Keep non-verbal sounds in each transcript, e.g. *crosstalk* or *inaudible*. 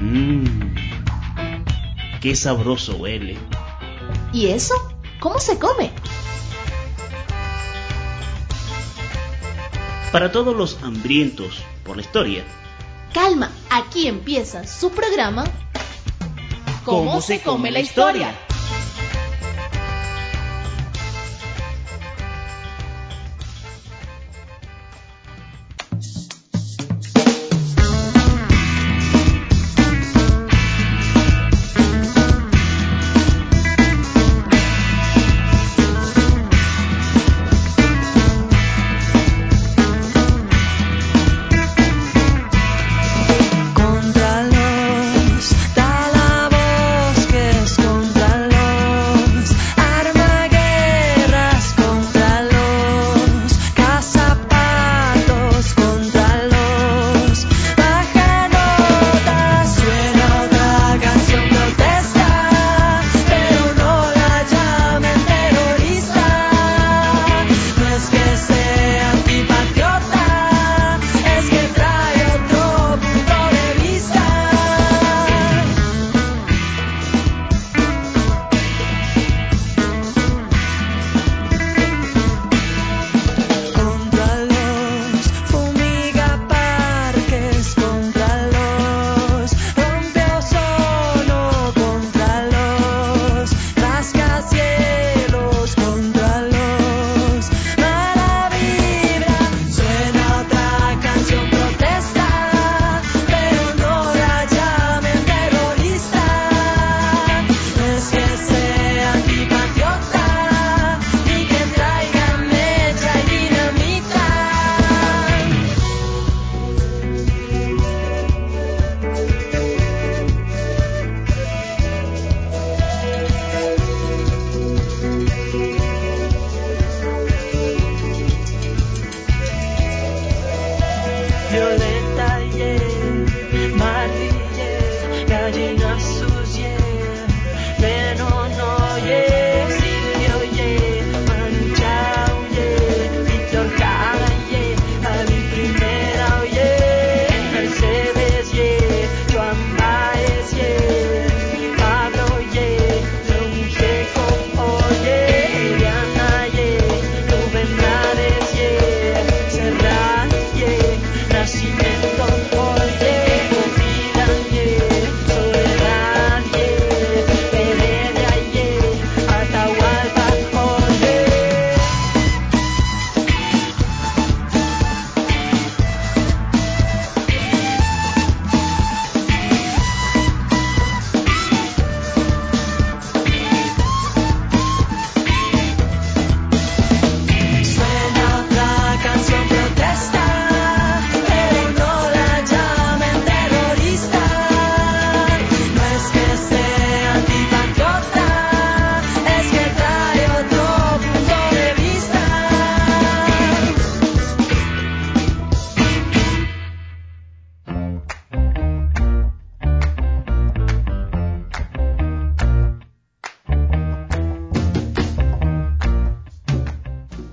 Mmm, qué sabroso huele. ¿Y eso? ¿Cómo se come? Para todos los hambrientos por la historia. Calma, aquí empieza su programa. ¿Cómo, se come la historia?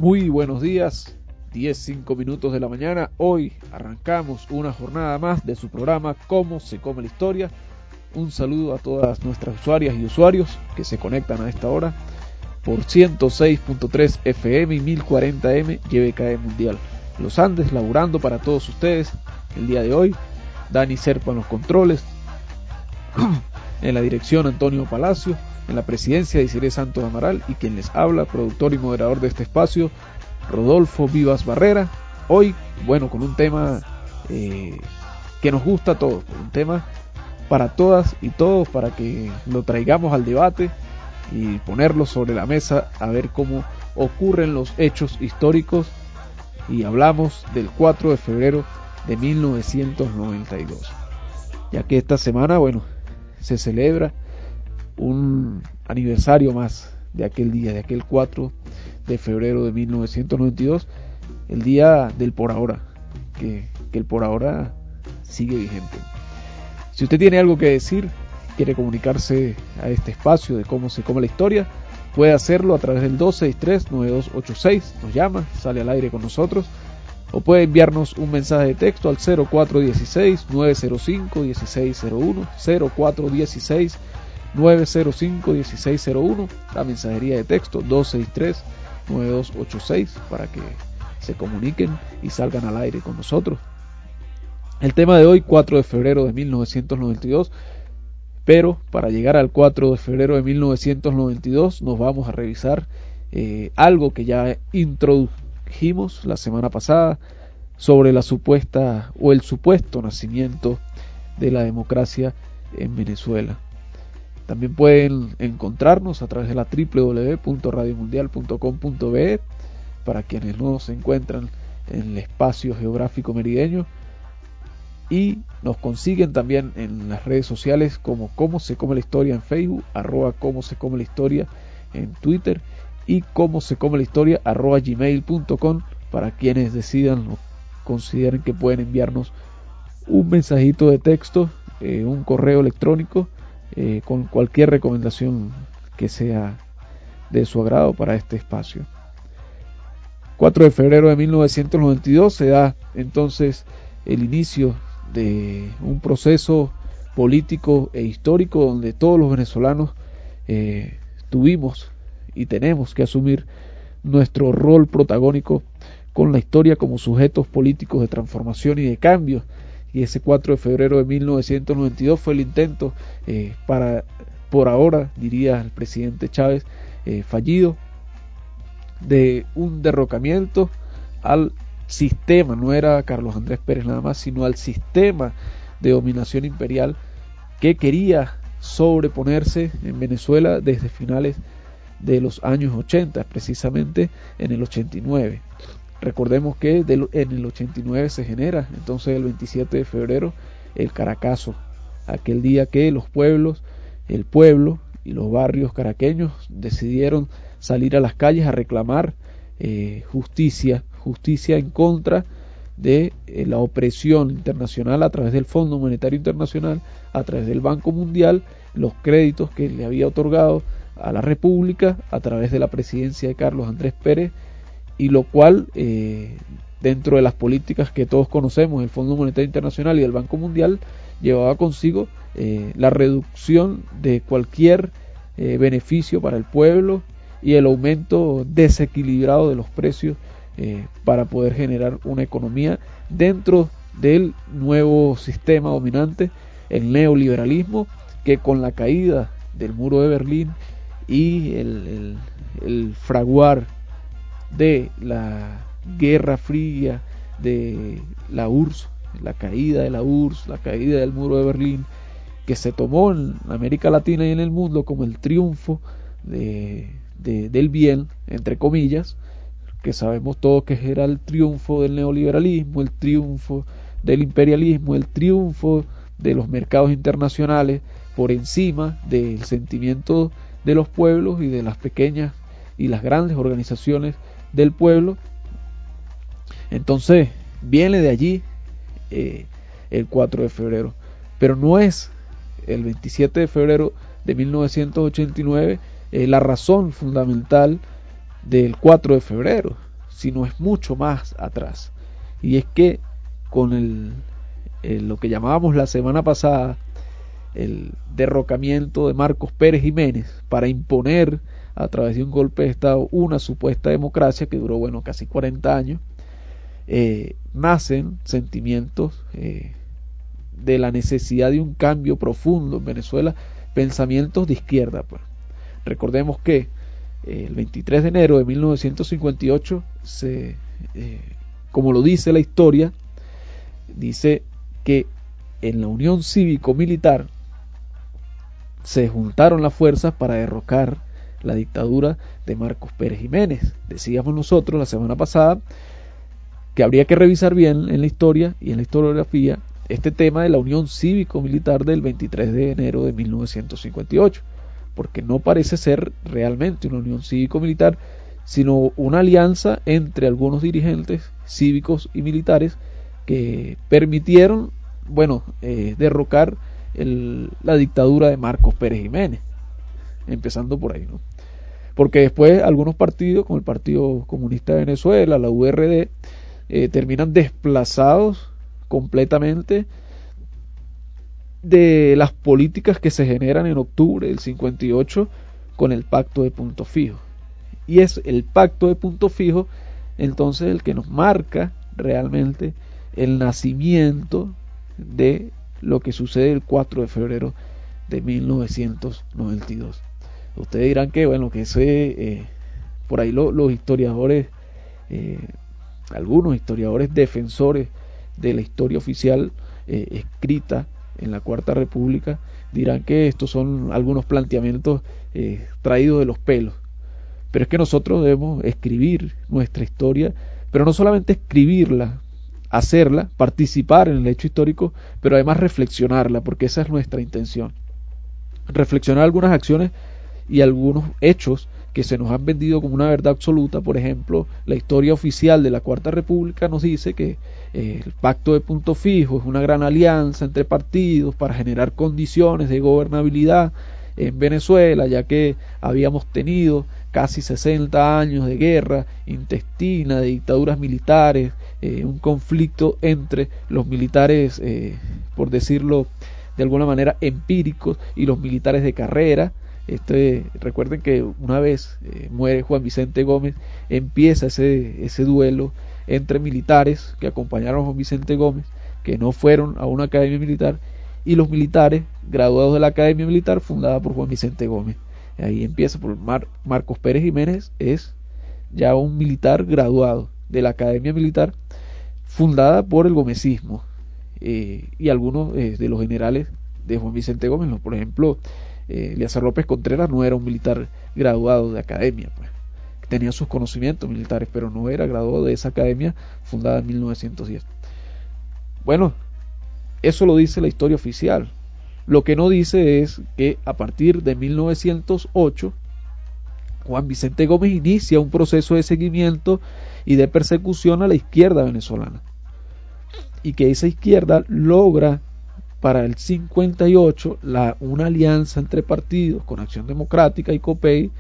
Muy buenos días, 10, 5 minutos de la mañana. Hoy arrancamos una jornada más de su programa Cómo se come la historia. Un saludo a todas nuestras usuarias y usuarios que se conectan a esta hora por 106.3 FM y 1040M YBKE Mundial. Los Andes laburando para todos ustedes el día de hoy. Dani Serpa en los controles. *clears throat* en la dirección Antonio Palacio en la presidencia de Isiré Santos Amaral y quien les habla, productor y moderador de este espacio, Rodolfo Vivas Barrera. Hoy, bueno, con un tema eh, que nos gusta a todos, un tema para todas y todos, para que lo traigamos al debate y ponerlo sobre la mesa a ver cómo ocurren los hechos históricos y hablamos del 4 de febrero de 1992 ya que esta semana bueno se celebra un aniversario más de aquel día, de aquel 4 de febrero de 1992, el día del por ahora, que, el por ahora sigue vigente. Si usted tiene algo que decir, quiere comunicarse a este espacio de cómo se come la historia, puede hacerlo a través del 263-9286, nos llama, sale al aire con nosotros, o puede enviarnos un mensaje de texto al 0416-905-1601, 0416-905-1601, la mensajería de texto 263-9286 para que se comuniquen y salgan al aire con nosotros. El tema de hoy, 4 de febrero de 1992, pero para llegar al 4 de febrero de 1992 nos vamos a revisar eh, algo que ya introdujimos la semana pasada sobre la supuesta o el supuesto nacimiento de la democracia en Venezuela. También pueden encontrarnos a través de la www.radiomundial.com.be para quienes no se encuentran en el espacio geográfico merideño. Y nos consiguen también en las redes sociales como cómo se come la historia en Facebook, arroba cómo se come la historia en Twitter y cómo se come la historia arroba gmail.com para quienes decidan o consideren que pueden enviarnos un mensajito de texto, eh, un correo electrónico eh, con cualquier recomendación que sea de su agrado para este espacio. 4 de febrero de 1992 se da entonces el inicio de un proceso político e histórico donde todos los venezolanos eh, tuvimos y tenemos que asumir nuestro rol protagónico con la historia como sujetos políticos de transformación y de cambio. Y ese 4 de febrero de 1992 fue el intento eh, para, por ahora, diría el presidente Chávez, eh, fallido, de un derrocamiento al sistema, no era Carlos Andrés Pérez nada más, sino al sistema de dominación imperial que quería sobreponerse en Venezuela desde finales de los años 80, precisamente en el 89. Recordemos que en el 89 se genera entonces el 27 de febrero el Caracazo, aquel día que los pueblos, el pueblo y los barrios caraqueños decidieron salir a las calles a reclamar eh, justicia, justicia en contra de eh, la opresión internacional a través del Fondo Monetario Internacional, a través del Banco Mundial, los créditos que le había otorgado a la República a través de la presidencia de Carlos Andrés Pérez y lo cual eh, dentro de las políticas que todos conocemos, el Fondo Monetario Internacional y el Banco Mundial, llevaba consigo eh, la reducción de cualquier eh, beneficio para el pueblo y el aumento desequilibrado de los precios para poder generar una economía dentro del nuevo sistema dominante, el neoliberalismo, que con la caída del muro de Berlín y el, fraguar de la Guerra Fría, de la URSS, la caída de la URSS, la caída del muro de Berlín, que se tomó en América Latina y en el mundo como el triunfo de, del bien, entre comillas, que sabemos todos que era el triunfo del neoliberalismo, el triunfo del imperialismo, el triunfo de los mercados internacionales por encima del sentimiento de los pueblos y de las pequeñas y las grandes organizaciones del pueblo. Entonces, viene de allí eh, el 4 de febrero, pero no es el 27 de febrero de 1989 eh, la razón fundamental del 4 de febrero, sino es mucho más atrás. Y es que con el, lo que llamábamos la semana pasada el derrocamiento de Marcos Pérez Jiménez para imponer a través de un golpe de Estado una supuesta democracia que duró, bueno, casi 40 años, eh, nacen sentimientos eh, de la necesidad de un cambio profundo en Venezuela, pensamientos de izquierda. Pues. Recordemos que eh, el 23 de enero de 1958, se, como lo dice la historia, dice que en la Unión Cívico-Militar se juntaron las fuerzas para derrocar la dictadura de Marcos Pérez Jiménez. Decíamos nosotros la semana pasada que habría que revisar bien en la historia y en la historiografía este tema de la unión cívico-militar del 23 de enero de 1958, porque no parece ser realmente una unión cívico-militar, sino una alianza entre algunos dirigentes cívicos y militares que permitieron, bueno, eh, derrocar la dictadura de Marcos Pérez Jiménez, empezando por ahí, ¿no? Porque después algunos partidos, como el Partido Comunista de Venezuela, la URD, eh, terminan desplazados completamente de las políticas que se generan en octubre del 58 con el pacto de punto fijo. Y es el pacto de punto fijo entonces el que nos marca realmente el nacimiento de lo que sucede el 4 de febrero de 1992. Ustedes dirán que, bueno, que ese, eh, por ahí los historiadores, eh, algunos historiadores defensores de la historia oficial eh, escrita en la Cuarta República, dirán que estos son algunos planteamientos traídos de los pelos. Pero es que nosotros debemos escribir nuestra historia, pero no solamente escribirla, hacerla, participar en el hecho histórico, pero además reflexionarla, porque esa es nuestra intención. Reflexionar algunas acciones y algunos hechos que se nos han vendido como una verdad absoluta. Por ejemplo, la historia oficial de la Cuarta República nos dice que eh, el pacto de punto fijo es una gran alianza entre partidos para generar condiciones de gobernabilidad en Venezuela, ya que habíamos tenido casi 60 años de guerra intestina, de dictaduras militares, eh, un conflicto entre los militares, eh, por decirlo de alguna manera, empíricos y los militares de carrera. Este, recuerden que una vez eh, muere Juan Vicente Gómez, empieza ese, duelo entre militares que acompañaron a Juan Vicente Gómez, que no fueron a una academia militar, y los militares graduados de la academia militar fundada por Juan Vicente Gómez. Ahí empieza por Marcos Pérez Jiménez, es ya un militar graduado de la academia militar fundada por el gomecismo eh, y algunos eh, de los generales de Juan Vicente Gómez, por ejemplo, eh, López Contreras no era un militar graduado de academia, pues, tenía sus conocimientos militares, pero no era graduado de esa academia fundada en 1910. Bueno, eso lo dice la historia oficial. Lo que no dice es que a partir de 1908 Juan Vicente Gómez inicia un proceso de seguimiento y de persecución a la izquierda venezolana. Y que esa izquierda logra para el 58 la, una alianza entre partidos con Acción Democrática y COPEI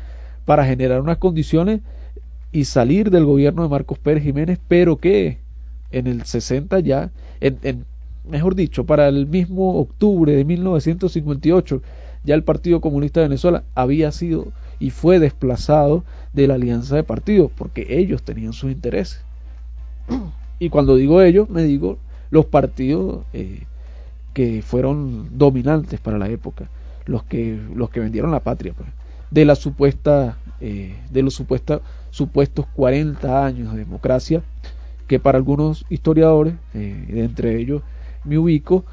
para generar unas condiciones y salir del gobierno de Marcos Pérez Jiménez, pero que en el 60 ya, en, mejor dicho, para el mismo octubre de 1958, ya el Partido Comunista de Venezuela había sido y fue desplazado de la alianza de partidos, porque ellos tenían sus intereses. Y cuando digo ellos, me digo los partidos eh, que fueron dominantes para la época, los que, los que vendieron la patria, pues, de la supuesta, eh, de los supuesta, supuestos 40 años de democracia, que para algunos historiadores, eh, entre ellos me ubico,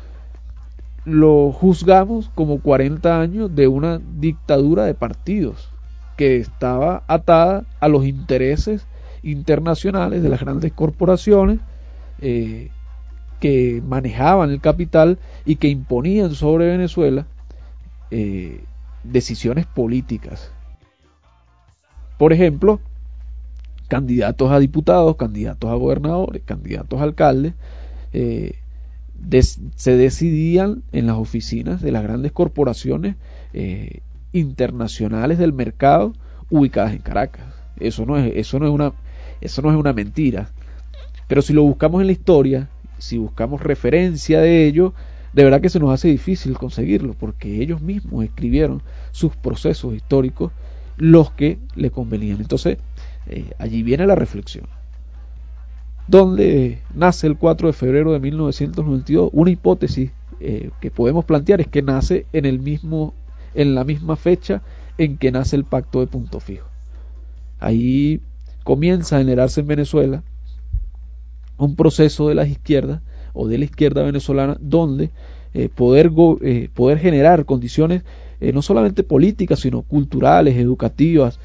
lo juzgamos como 40 años de una dictadura de partidos que estaba atada a los intereses internacionales de las grandes corporaciones eh, que manejaban el capital y que imponían sobre Venezuela eh, decisiones políticas. Por ejemplo, candidatos a diputados, candidatos a gobernadores, candidatos a alcaldes, eh, se decidían en las oficinas de las grandes corporaciones internacionales del mercado ubicadas en Caracas. Eso no es, eso no es una, eso no es una mentira. Pero si lo buscamos en la historia, si buscamos referencia de ello, de verdad que se nos hace difícil conseguirlo, porque ellos mismos escribieron sus procesos históricos los que le convenían. Entonces, eh, allí viene la reflexión. ¿Dónde nace el 4 de febrero de 1992? Una hipótesis eh, que podemos plantear es que nace en el mismo en la misma fecha en que nace el pacto de punto fijo. Ahí comienza a generarse en Venezuela un proceso de las izquierdas o de la izquierda venezolana donde eh, poder, eh, poder generar condiciones eh, no solamente políticas sino culturales, educativas,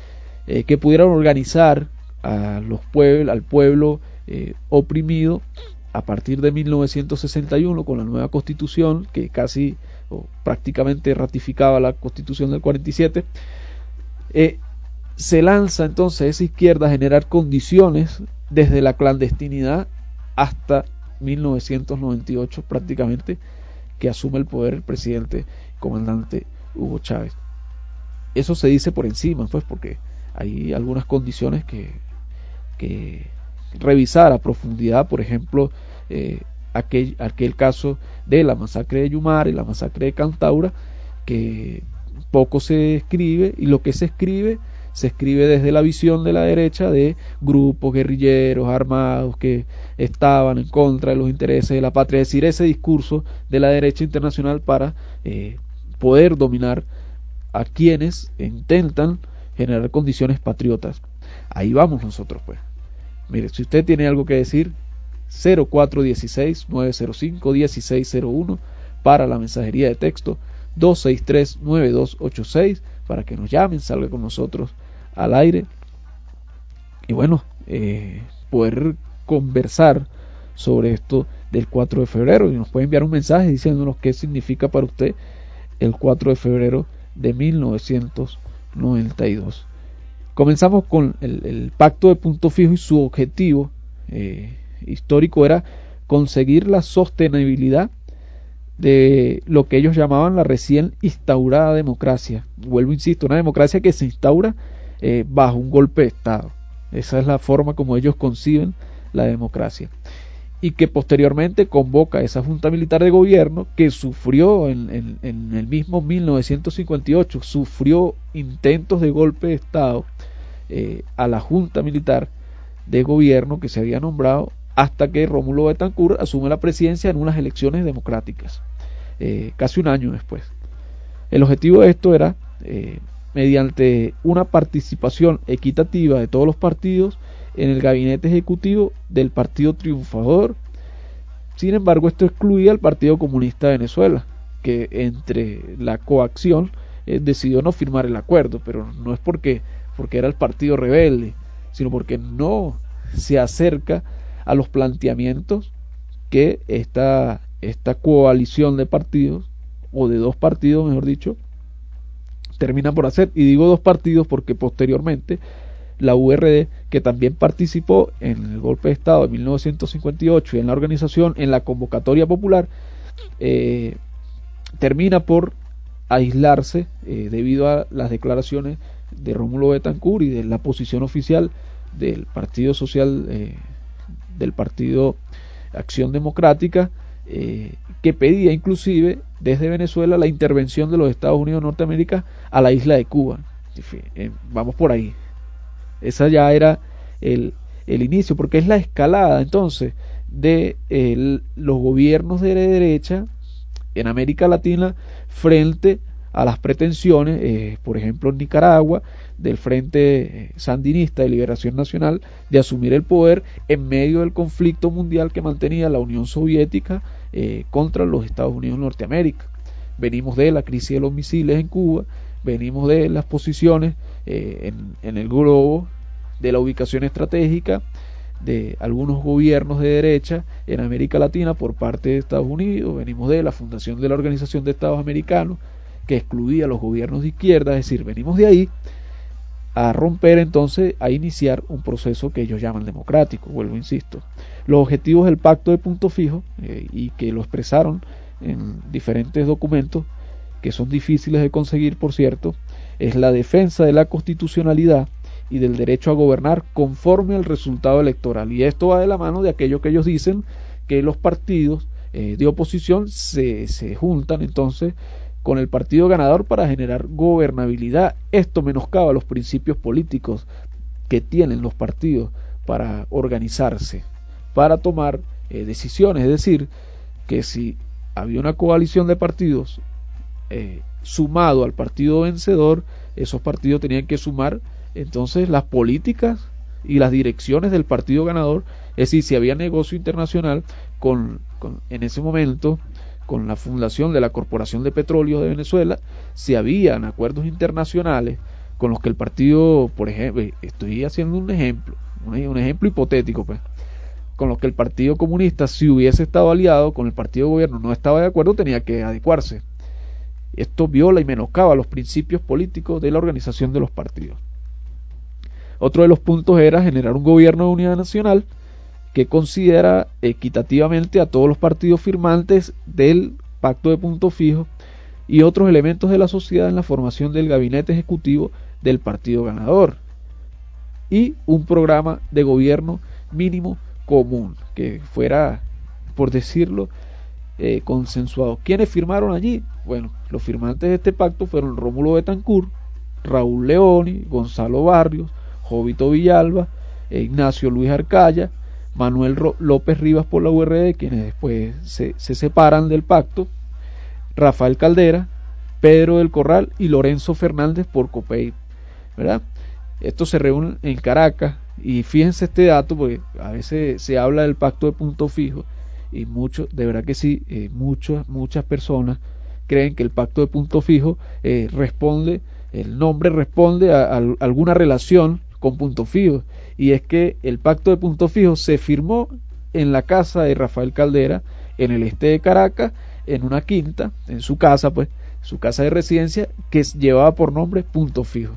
que pudieran organizar a los pueblos, al pueblo oprimido a partir de 1961 con la nueva constitución que casi o prácticamente ratificaba la constitución del 47, eh, se lanza entonces esa izquierda a generar condiciones desde la clandestinidad hasta 1998 prácticamente que asume el poder el presidente comandante Hugo Chávez. Eso se dice por encima, pues, porque hay algunas condiciones que, que, revisar a profundidad, por ejemplo, eh, aquel, aquel caso de la masacre de Yumar y la masacre de Cantaura, que poco se escribe y lo que se escribe se escribe desde la visión de la derecha de grupos guerrilleros armados que estaban en contra de los intereses de la patria, es decir, ese discurso de la derecha internacional para eh, poder dominar a quienes intentan generar condiciones patriotas. Ahí vamos nosotros, pues. Mire, si usted tiene algo que decir, 0416-905-1601 para la mensajería de texto 263-9286 para que nos llamen, salga con nosotros al aire y bueno, eh, poder conversar sobre esto del 4 de febrero y nos puede enviar un mensaje diciéndonos qué significa para usted el 4 de febrero de 1992. Comenzamos con el, pacto de punto fijo y su objetivo eh, histórico era conseguir la sostenibilidad de lo que ellos llamaban la recién instaurada democracia. Vuelvo, insisto, una democracia que se instaura eh, bajo un golpe de Estado. Esa es la forma como ellos conciben la democracia. Y que posteriormente convoca esa Junta Militar de Gobierno que sufrió en, el mismo 1958, sufrió intentos de golpe de Estado eh, a la Junta Militar de Gobierno que se había nombrado hasta que Rómulo Betancourt asume la presidencia en unas elecciones democráticas, eh, casi un año después. El objetivo de esto era, mediante una participación equitativa de todos los partidos en el gabinete ejecutivo del Partido Triunfador. Sin embargo, esto excluía al Partido Comunista de Venezuela, que entre la coacción decidió no firmar el acuerdo, pero no es porque porque era el partido rebelde, sino porque no se acerca a los planteamientos que esta, esta coalición de partidos, o de dos partidos, mejor dicho, termina por hacer. Y digo dos partidos porque posteriormente la URD, que también participó en el golpe de Estado de 1958 y en la organización, en la convocatoria popular, eh, termina por aislarse eh, debido a las declaraciones de Rómulo Betancourt y de la posición oficial del Partido Social, eh, del Partido Acción Democrática, eh, que pedía inclusive desde Venezuela la intervención de los Estados Unidos de Norteamérica a la isla de Cuba. Eh, vamos por ahí. Esa ya era el, el inicio, porque es la escalada entonces de los gobiernos de derecha en América Latina frente a las pretensiones, eh, por ejemplo en Nicaragua, del Frente eh, Sandinista de Liberación Nacional de asumir el poder en medio del conflicto mundial que mantenía la Unión Soviética eh, contra los Estados Unidos de Norteamérica. Venimos de la crisis de los misiles en Cuba, venimos de las posiciones en, en el globo, de la ubicación estratégica de algunos gobiernos de derecha en América Latina por parte de Estados Unidos, venimos de la fundación de la Organización de Estados Americanos, que excluía a los gobiernos de izquierda, es decir, venimos de ahí a romper entonces, a iniciar un proceso que ellos llaman democrático, vuelvo, insisto. Los objetivos del pacto de punto fijo, eh, y que lo expresaron en diferentes documentos, que son difíciles de conseguir, por cierto, es la defensa de la constitucionalidad y del derecho a gobernar conforme al resultado electoral. Y esto va de la mano de aquello que ellos dicen que los partidos eh, de oposición se, se juntan entonces con el partido ganador para generar gobernabilidad. Esto menoscaba los principios políticos que tienen los partidos para organizarse, para tomar eh, decisiones. Es decir, que si había una coalición de partidos eh, sumado al partido vencedor, esos partidos tenían que sumar entonces las políticas y las direcciones del partido ganador. Es decir, si había negocio internacional con, con en ese momento con la fundación de la Corporación de Petróleo de Venezuela, si habían acuerdos internacionales con los que el partido, por ejemplo, estoy haciendo un ejemplo, un ejemplo hipotético, pues, con los que el Partido Comunista, si hubiese estado aliado con el Partido Gobierno, no estaba de acuerdo, tenía que adecuarse. Esto viola y menoscaba los principios políticos de la organización de los partidos. Otro de los puntos era generar un gobierno de unidad nacional que considera equitativamente a todos los partidos firmantes del pacto de punto fijo y otros elementos de la sociedad en la formación del gabinete ejecutivo del partido ganador y un programa de gobierno mínimo común, que fuera, por decirlo, eh, consensuado. ¿Quiénes firmaron allí? Bueno, los firmantes de este pacto fueron Rómulo Betancourt, Raúl Leoni, Gonzalo Barrios, Jovito Villalba, e Ignacio Luis Arcaya, Manuel López Rivas por la URD, quienes después se, se separan del pacto, Rafael Caldera, Pedro del Corral y Lorenzo Fernández por COPEI. Estos se reúnen en Caracas y fíjense este dato porque a veces se habla del pacto de punto fijo y muchos, de verdad que sí, eh, muchas, muchas personas creen que el pacto de punto fijo eh, responde, el nombre responde a, alguna relación con punto fijo y es que el pacto de punto fijo se firmó en la casa de Rafael Caldera en el este de Caracas en una quinta, en su casa pues, su casa de residencia que llevaba por nombre punto fijo.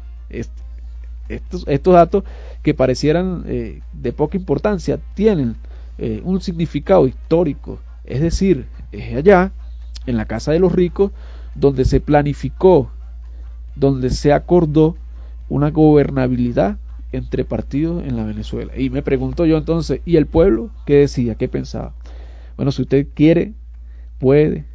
Estos, estos datos que parecieran eh, de poca importancia tienen eh, un significado histórico, es decir, es allá, en la casa de los ricos, donde se planificó, donde se acordó una gobernabilidad entre partidos en la Venezuela. Y me pregunto yo entonces, ¿y el pueblo qué decía? ¿Qué pensaba? Bueno, si usted quiere, puede,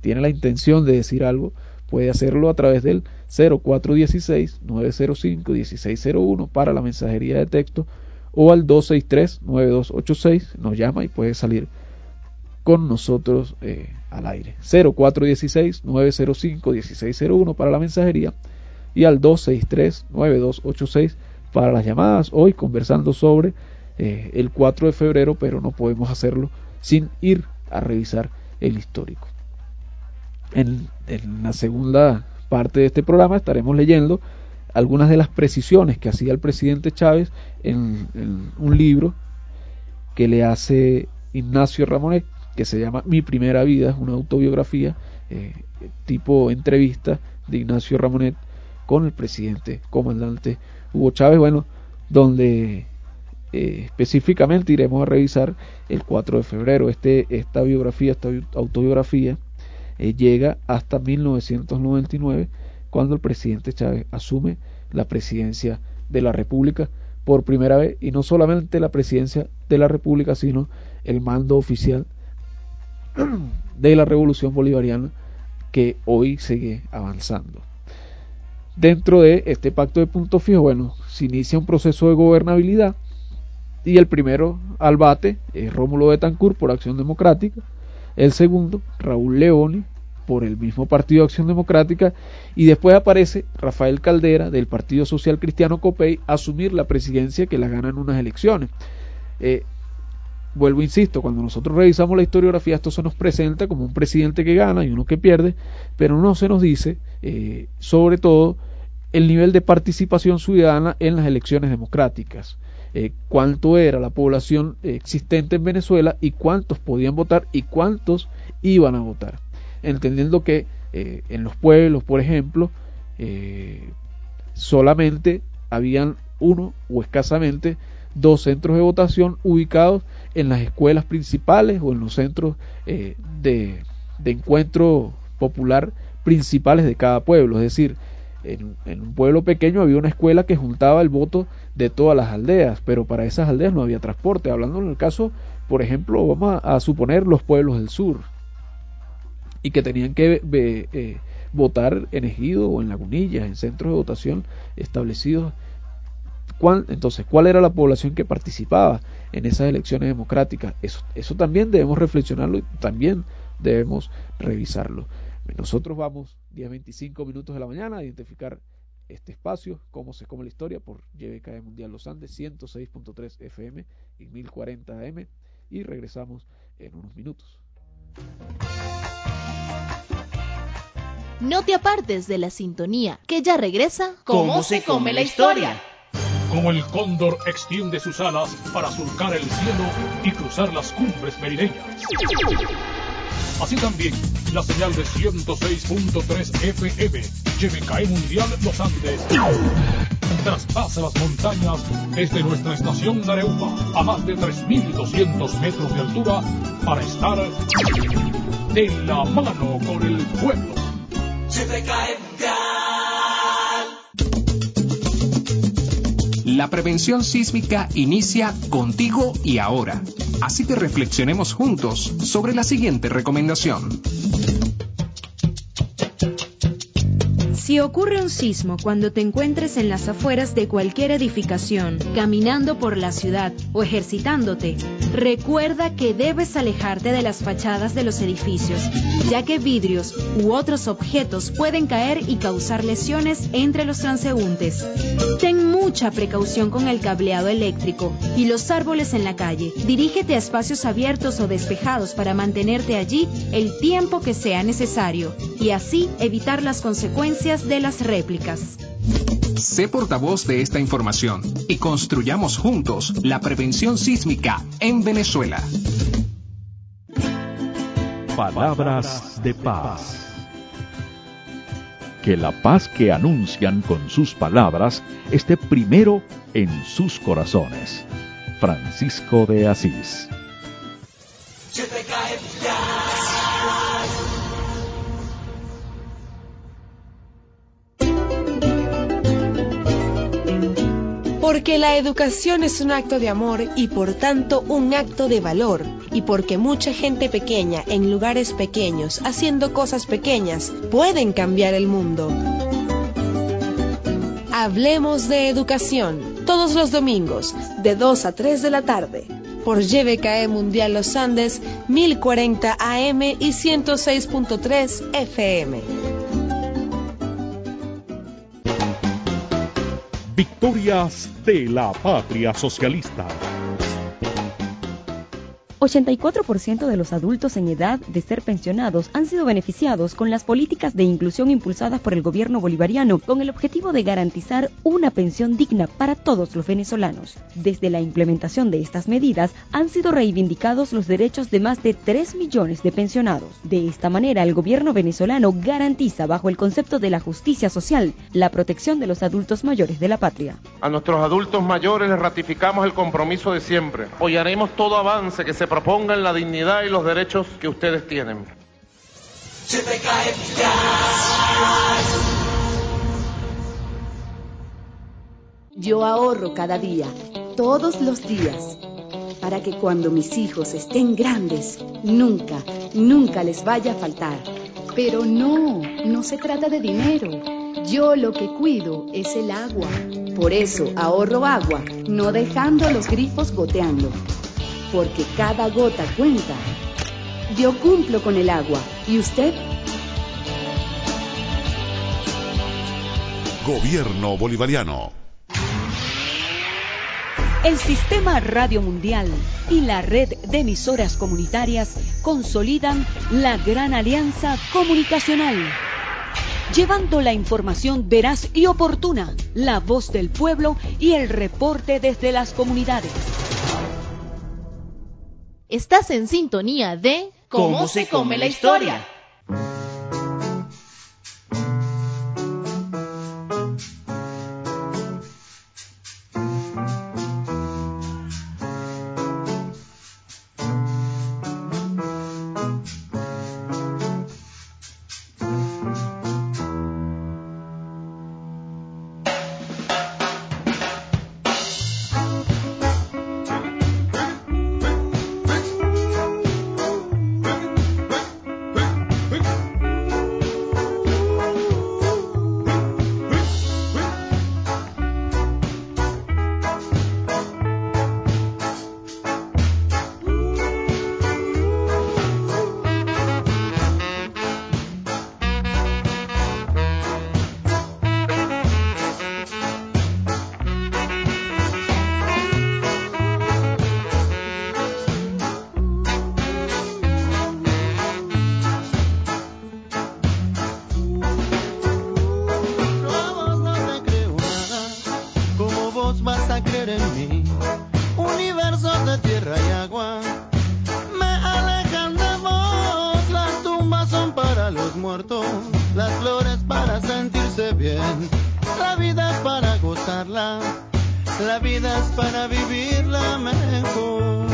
tiene la intención de decir algo, puede hacerlo a través del 0416-905-1601 para la mensajería de texto o al 263-9286 nos llama y puede salir con nosotros eh, al aire. 0416-905-1601 para la mensajería y al 263-9286 para las llamadas. Hoy conversando sobre eh, el 4 de febrero, pero no podemos hacerlo sin ir a revisar el histórico. En, la segunda parte de este programa estaremos leyendo algunas de las precisiones que hacía el presidente Chávez en, un libro que le hace Ignacio Ramonet, que se llama Mi Primera Vida, es una autobiografía eh, tipo entrevista de Ignacio Ramonet con el presidente comandante Hugo Chávez, bueno, donde eh, específicamente iremos a revisar el 4 de febrero. Este, esta biografía, esta autobiografía, eh, llega hasta 1999, cuando el presidente Chávez asume la presidencia de la República por primera vez, y no solamente la presidencia de la República, sino el mando oficial de la Revolución Bolivariana que hoy sigue avanzando. Dentro de este pacto de punto fijo, bueno, se inicia un proceso de gobernabilidad y el primero al bate es Rómulo Betancourt por Acción Democrática, el segundo, Raúl Leoni, por el mismo Partido Acción Democrática, y después aparece Rafael Caldera del Partido Social Cristiano Copey asumir la presidencia que la gana en unas elecciones. Eh, vuelvo, insisto, cuando nosotros revisamos la historiografía, esto se nos presenta como un presidente que gana y uno que pierde, pero no se nos dice, eh, sobre todo, el nivel de participación ciudadana en las elecciones democráticas. Eh, cuánto era la población existente en Venezuela y cuántos podían votar y cuántos iban a votar. Entendiendo que eh, en los pueblos, por ejemplo, solamente habían uno o escasamente dos centros de votación ubicados en las escuelas principales o en los centros de, de encuentro popular principales de cada pueblo. Es decir, en, un pueblo pequeño había una escuela que juntaba el voto de todas las aldeas, pero para esas aldeas no había transporte. Hablando en el caso, por ejemplo, vamos a, suponer los pueblos del sur y que tenían que eh, votar en Ejido o en Lagunillas, en centros de votación establecidos. Entonces, ¿cuál era la población que participaba en esas elecciones democráticas? Eso, eso también debemos reflexionarlo y también debemos revisarlo. Nosotros vamos 10, 25 minutos de la mañana a identificar este espacio, cómo se come la historia por YBKE Mundial Los Andes, 106.3 FM y 1040 AM y regresamos en unos minutos. No te apartes de la sintonía, que ya regresa ¿Cómo, se come la historia? Como el cóndor extiende sus alas para surcar el cielo y cruzar las cumbres merideñas Así también, la señal de 106.3 FM, YBKE Mundial Los Andes, traspasa las montañas desde nuestra estación de a más de 3.200 metros de altura para estar de la mano con el pueblo. La prevención sísmica inicia contigo y ahora. Así que reflexionemos juntos sobre la siguiente recomendación. Si ocurre un sismo cuando te encuentres en las afueras de cualquier edificación, caminando por la ciudad o ejercitándote, recuerda que debes alejarte de las fachadas de los edificios, ya que vidrios u otros objetos pueden caer y causar lesiones entre los transeúntes. Ten mucha precaución con el cableado eléctrico y los árboles en la calle. Dirígete a espacios abiertos o despejados para mantenerte allí el tiempo que sea necesario y así evitar las consecuencias de las réplicas. Sé portavoz de esta información y construyamos juntos la prevención sísmica en Venezuela. Palabras de paz. Que la paz que anuncian con sus palabras esté primero en sus corazones. Francisco de Asís. Porque la educación es un acto de amor y por tanto un acto de valor. Y porque mucha gente pequeña en lugares pequeños, haciendo cosas pequeñas, pueden cambiar el mundo. Hablemos de educación, todos los domingos, de 2 a 3 de la tarde, por YBKE Mundial Los Andes, 1040 AM y 106.3 FM. Victorias de la Patria Socialista. 84% de los adultos en edad de ser pensionados han sido beneficiados con las políticas de inclusión impulsadas por el gobierno bolivariano con el objetivo de garantizar una pensión digna para todos los venezolanos. Desde la implementación de estas medidas han sido reivindicados los derechos de más de 3 millones de pensionados. De esta manera, el gobierno venezolano garantiza bajo el concepto de la justicia social la protección de los adultos mayores de la patria. A nuestros adultos mayores les ratificamos el compromiso de siempre. Apoyaremos todo avance que se propongan la dignidad y los derechos que ustedes tienen. Yo ahorro cada día, todos los días, para que cuando mis hijos estén grandes, nunca, nunca les vaya a faltar. Pero no, no se trata de dinero. Yo lo que cuido es el agua. Por eso ahorro agua, no dejando los grifos goteando porque cada gota cuenta. Yo cumplo con el agua. ¿Y usted? Gobierno Bolivariano. El Sistema Radio Mundial y la red de emisoras comunitarias consolidan la gran alianza comunicacional, llevando la información veraz y oportuna, la voz del pueblo y el reporte desde las comunidades Estás en sintonía de ¿Cómo, se come la historia? La vida es para vivirla mejor.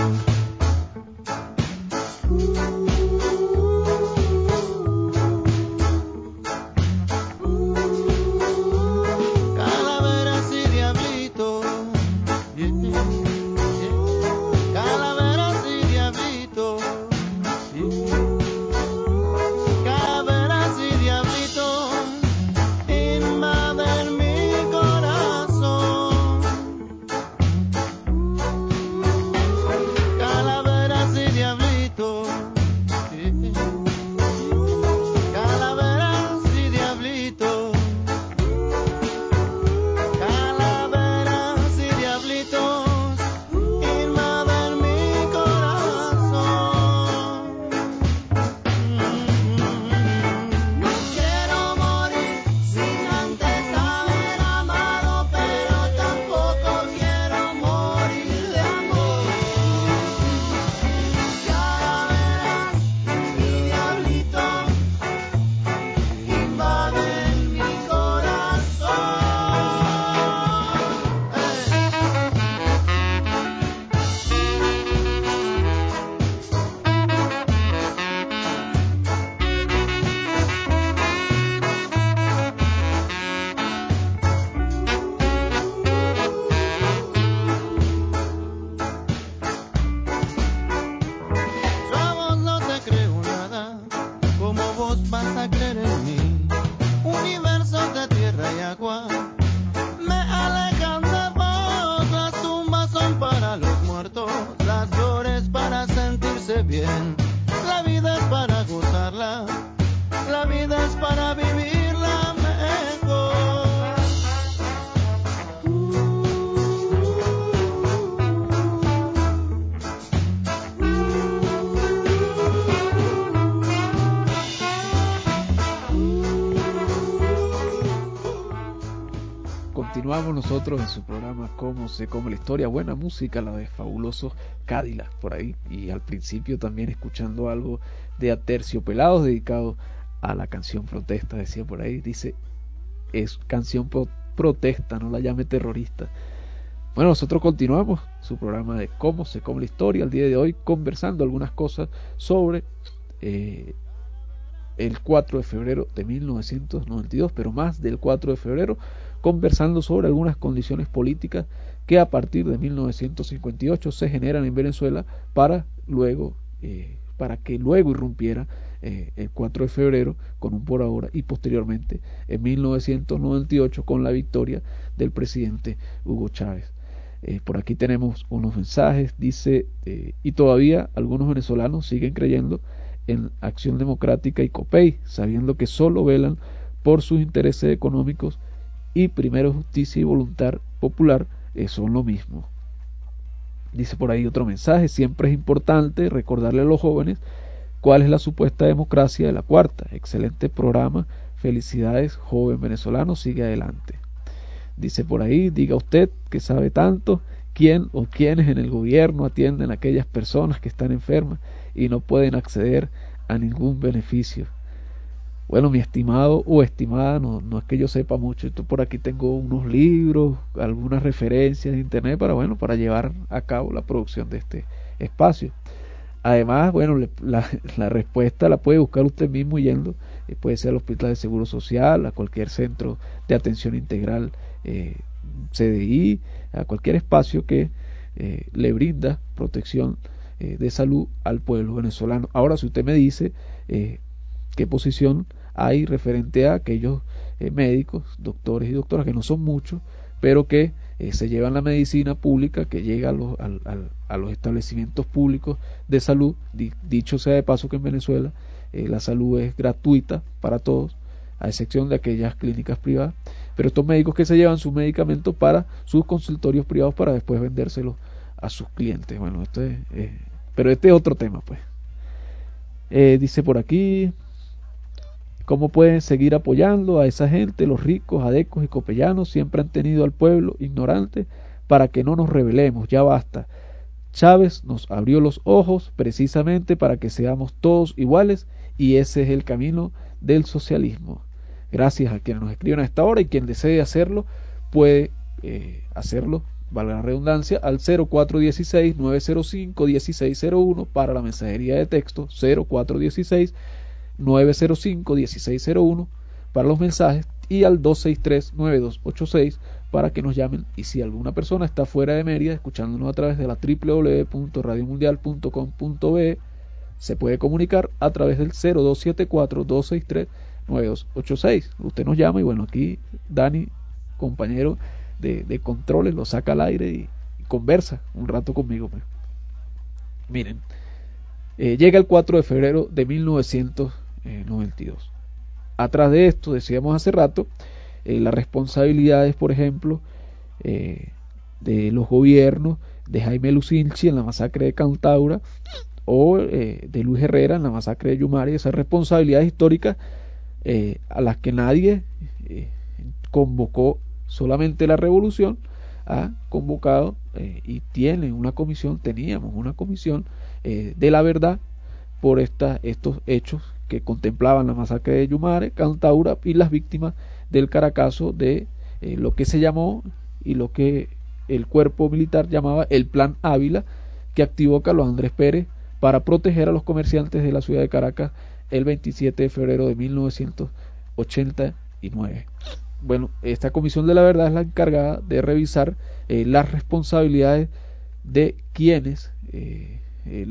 Bien. Continuamos nosotros en su programa Cómo se come la historia, buena música, la de fabulosos Cadillac por ahí, y al principio también escuchando algo de Aterciopelados dedicado a la canción protesta, decía por ahí, dice, es canción pro- protesta, no la llame terrorista. Bueno, nosotros continuamos su programa de Cómo se come la historia, el día de hoy conversando algunas cosas sobre eh, el 4 de febrero de 1992, pero más del 4 de febrero, conversando sobre algunas condiciones políticas que a partir de 1958 se generan en Venezuela para luego eh, para que luego irrumpiera eh, el 4 de febrero con un por ahora y posteriormente en 1998 con la victoria del presidente Hugo Chávez. Eh, por aquí tenemos unos mensajes, dice, y todavía algunos venezolanos siguen creyendo en Acción Democrática y COPEI, sabiendo que solo velan por sus intereses económicos y primero justicia y voluntad popular son lo mismo. Dice por ahí otro mensaje, siempre es importante recordarle a los jóvenes cuál es la supuesta democracia de la cuarta. Excelente programa, felicidades, joven venezolano, sigue adelante. Dice por ahí, diga usted que sabe tanto, quién o quiénes en el gobierno atienden a aquellas personas que están enfermas y no pueden acceder a ningún beneficio. Bueno, mi estimado o estimada, no, no es que yo sepa mucho, yo por aquí tengo unos libros, algunas referencias de internet para, bueno, para llevar a cabo la producción de este espacio. Además, bueno, la, *laughs* la respuesta la puede buscar usted mismo yendo, eh, puede ser al Hospital de Seguro Social, a cualquier centro de atención integral eh, CDI, a cualquier espacio que eh, le brinda protección eh, de salud al pueblo venezolano. Ahora, si usted me dice eh, qué posición hay referente a aquellos eh, médicos, doctores y doctoras, que no son muchos, pero que eh, se llevan la medicina pública que llega a los, al- a los establecimientos públicos de salud. Di- dicho sea de paso que en Venezuela eh, la salud es gratuita para todos, a excepción de aquellas clínicas privadas. Pero estos médicos que se llevan sus medicamentos para sus consultorios privados para después vendérselos a sus clientes. Bueno, esto es, eh, pero este es otro tema, pues. Dice por aquí, ¿Cómo pueden seguir apoyando a esa gente? Los ricos, adecos y copellanos siempre han tenido al pueblo ignorante para que no nos rebelemos, ya basta. Chávez nos abrió los ojos precisamente para que seamos todos iguales y ese es el camino del socialismo. Gracias a quienes nos escriben a esta hora y quien desee hacerlo puede eh, hacerlo, valga la redundancia, al 0416-905-1601 para la mensajería de texto 0416 905-1601 para los mensajes y al 263-9286 para que nos llamen y si alguna persona está fuera de Mérida escuchándonos a través de la www.radiomundial.com.be se puede comunicar a través del 0274-263-9286 usted nos llama y bueno aquí Dani compañero de, de controles lo saca al aire y, y conversa un rato conmigo pues. miren eh, llega el 4 de febrero de 1992. Atrás de esto, decíamos hace rato, eh, las responsabilidades, por ejemplo, eh, de los gobiernos de Jaime Lucinchi en la masacre de Cantaura o eh, de Luis Herrera en la masacre de Yumari, esas responsabilidades históricas eh, a las que nadie eh, convocó solamente la revolución ha convocado eh, y tiene una comisión, teníamos una comisión eh, de la verdad por esta, estos hechos que contemplaban la masacre de Yumare, Cantaura y las víctimas del Caracazo de eh, lo que se llamó y lo que el cuerpo militar llamaba el Plan Ávila, que activó Carlos Andrés Pérez para proteger a los comerciantes de la ciudad de Caracas el 27 de febrero de 1989. Bueno, esta comisión de la verdad es la encargada de revisar eh, las responsabilidades de quienes eh, eh,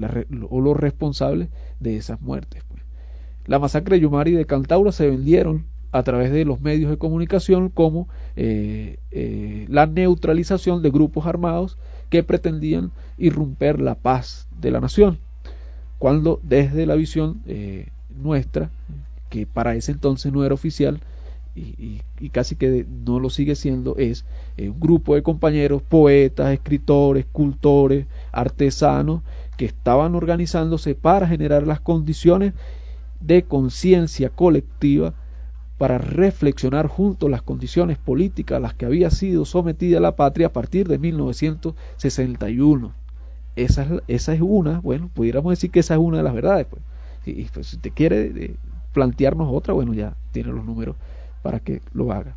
o los responsables de esas muertes. Pues. la masacre de Yumari y de Cantaura se vendieron a través de los medios de comunicación como eh, eh, la neutralización de grupos armados que pretendían irrumper la paz de la nación, cuando desde la visión nuestra, que para ese entonces no era oficial, y, casi que no lo sigue siendo, es un grupo de compañeros, poetas, escritores, cultores, artesanos, que estaban organizándose para generar las condiciones de conciencia colectiva para reflexionar juntos las condiciones políticas a las que había sido sometida la patria a partir de 1961. Esa es, esa es una, bueno, pudiéramos decir que esa es una de las verdades. Pues. Y, pues, si te quiere eh, plantearnos otra, bueno, ya tiene los números para que lo haga.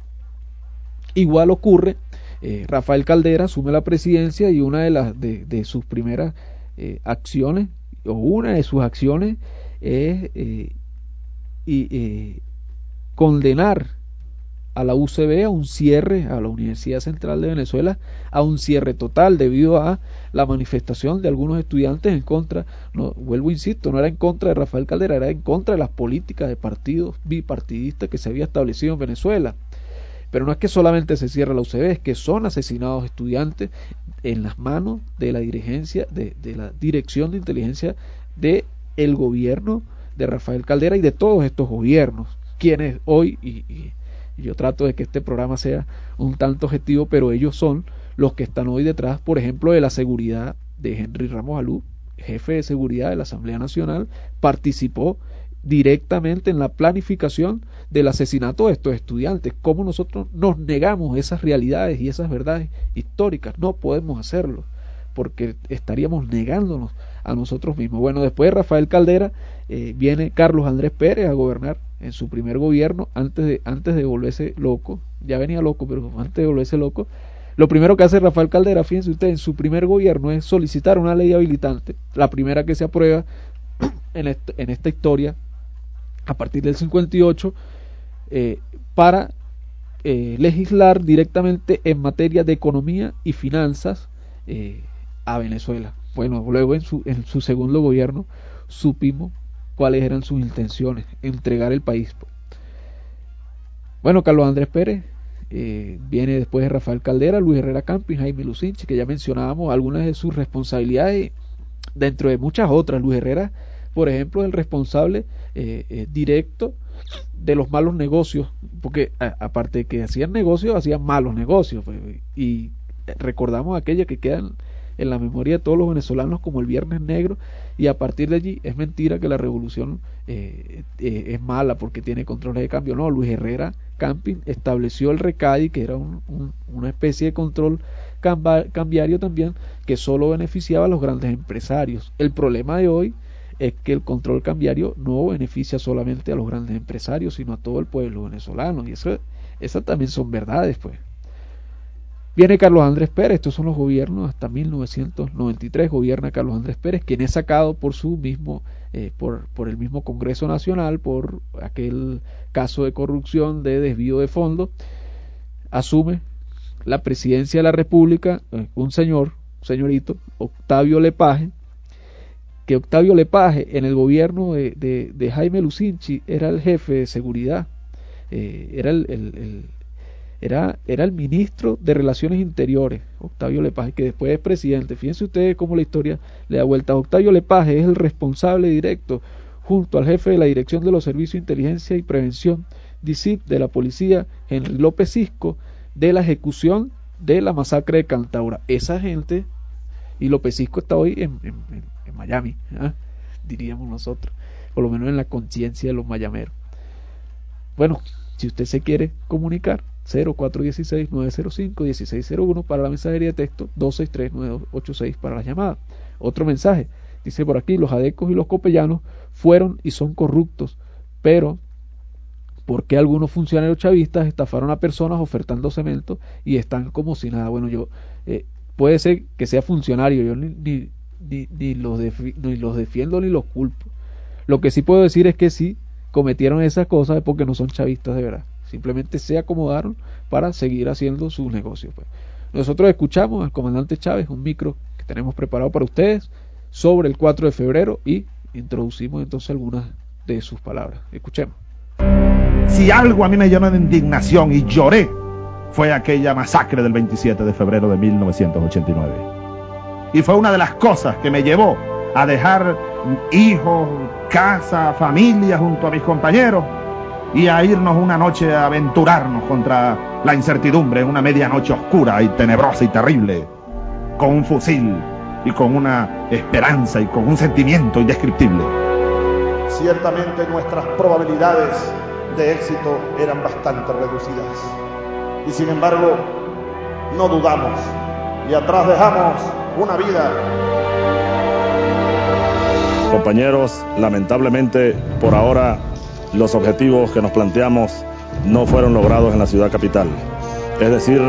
Igual ocurre, eh, Rafael Caldera asume la presidencia y una de, las, de, sus primeras eh, acciones, o una de sus acciones, es y, condenar a la UCB a un cierre, a la Universidad Central de Venezuela, a un cierre total debido a la manifestación de algunos estudiantes en contra, no, vuelvo insisto, no era en contra de Rafael Caldera, era en contra de las políticas de partidos bipartidistas que se había establecido en Venezuela. Pero no es que solamente se cierra la UCB, es que son asesinados estudiantes en las manos de la dirigencia, de, de la dirección de inteligencia de el gobierno de Rafael Caldera y de todos estos gobiernos quienes hoy, y, yo trato de que este programa sea un tanto objetivo, pero ellos son los que están hoy detrás, por ejemplo, de la seguridad de Henry Ramos Alú, jefe de seguridad de la Asamblea Nacional, participó directamente en la planificación del asesinato de estos estudiantes. ¿Cómo nosotros nos negamos esas realidades y esas verdades históricas? No podemos hacerlo, porque estaríamos negándonos a nosotros mismos. Bueno, después de Rafael Caldera eh, viene Carlos Andrés Pérez a gobernar en su primer gobierno, antes de, antes de volverse loco, ya venía loco, pero *laughs* antes de volverse loco, lo primero que hace Rafael Caldera, fíjense ustedes, en su primer gobierno es solicitar una ley habilitante, la primera que se aprueba *clears throat* en, en esta historia a partir del 58, eh, para eh, legislar directamente en materia de economía y finanzas eh, a Venezuela. Bueno, luego en su, en su segundo gobierno supimos cuáles eran sus intenciones, entregar el país. Bueno, Carlos Andrés Pérez eh, viene después de Rafael Caldera, Luis Herrera Campos, Jaime Lucinchi, que ya mencionábamos algunas de sus responsabilidades, dentro de muchas otras. Luis Herrera, por ejemplo, el responsable eh, eh, directo de los malos negocios, porque aparte de que hacían negocios, hacían malos negocios. Pues, y recordamos aquella que quedan en la memoria de todos los venezolanos como el Viernes Negro y a partir de allí es mentira que la revolución eh, eh, es mala porque tiene controles de cambio. No, Luis Herrera Camping estableció el RECADI que era una especie de control cambiario también que solo beneficiaba a los grandes empresarios. El problema de hoy es que el control cambiario no beneficia solamente a los grandes empresarios, sino a todo el pueblo venezolano. Y eso, esas también son verdades, pues. Viene Carlos Andrés Pérez, estos son los gobiernos, hasta 1993 gobierna Carlos Andrés Pérez, quien es sacado por su mismo, eh, por, por, el mismo Congreso Nacional, por aquel caso de corrupción, de desvío de fondos, asume la presidencia de la República eh, un señor, señorito, Octavio Lepaje, que Octavio Lepaje en el gobierno de, de, Jaime Lucinchi era el jefe de seguridad, eh, era el era, era el ministro de Relaciones Interiores, Octavio Lepaje, que después es presidente. Fíjense ustedes cómo la historia le da vuelta. Octavio Lepaje es el responsable directo, junto al jefe de la Dirección de los Servicios de Inteligencia y Prevención, DICIP, de la policía, Henry López Cisco, de la ejecución de la masacre de Cantaura. Esa gente, y López Cisco está hoy en, Miami, ¿ah? diríamos nosotros, por lo menos en la conciencia de los mayameros. Bueno, si usted se quiere comunicar, 0416-905-1601 para la mensajería de texto, 263-986 para la llamada. Otro mensaje, dice por aquí, los adecos y los copellanos fueron y son corruptos, pero ¿por qué algunos funcionarios chavistas estafaron a personas ofertando cemento y están como si nada? Bueno, yo, eh, puede ser que sea funcionario, yo ni, ni, ni, los ni los defiendo ni los culpo. Lo que sí puedo decir es que si cometieron esas cosas porque no son chavistas de verdad. Simplemente se acomodaron para seguir haciendo sus negocios. Pues. Nosotros escuchamos al comandante Chávez, un micro que tenemos preparado para ustedes sobre el 4 de febrero y introducimos entonces algunas de sus palabras. Escuchemos. Si algo a mí me llenó de indignación y lloré, fue aquella masacre del 27 de febrero de 1989. Y fue una de las cosas que me llevó a dejar hijos, casa, familia junto a mis compañeros y a irnos una noche a aventurarnos contra la incertidumbre en una medianoche oscura y tenebrosa y terrible, con un fusil y con una esperanza y con un sentimiento indescriptible. Ciertamente nuestras probabilidades de éxito eran bastante reducidas. Y sin embargo, no dudamos y atrás dejamos una vida. Compañeros, lamentablemente por ahora los objetivos que nos planteamos no fueron logrados en la ciudad capital. Es decir,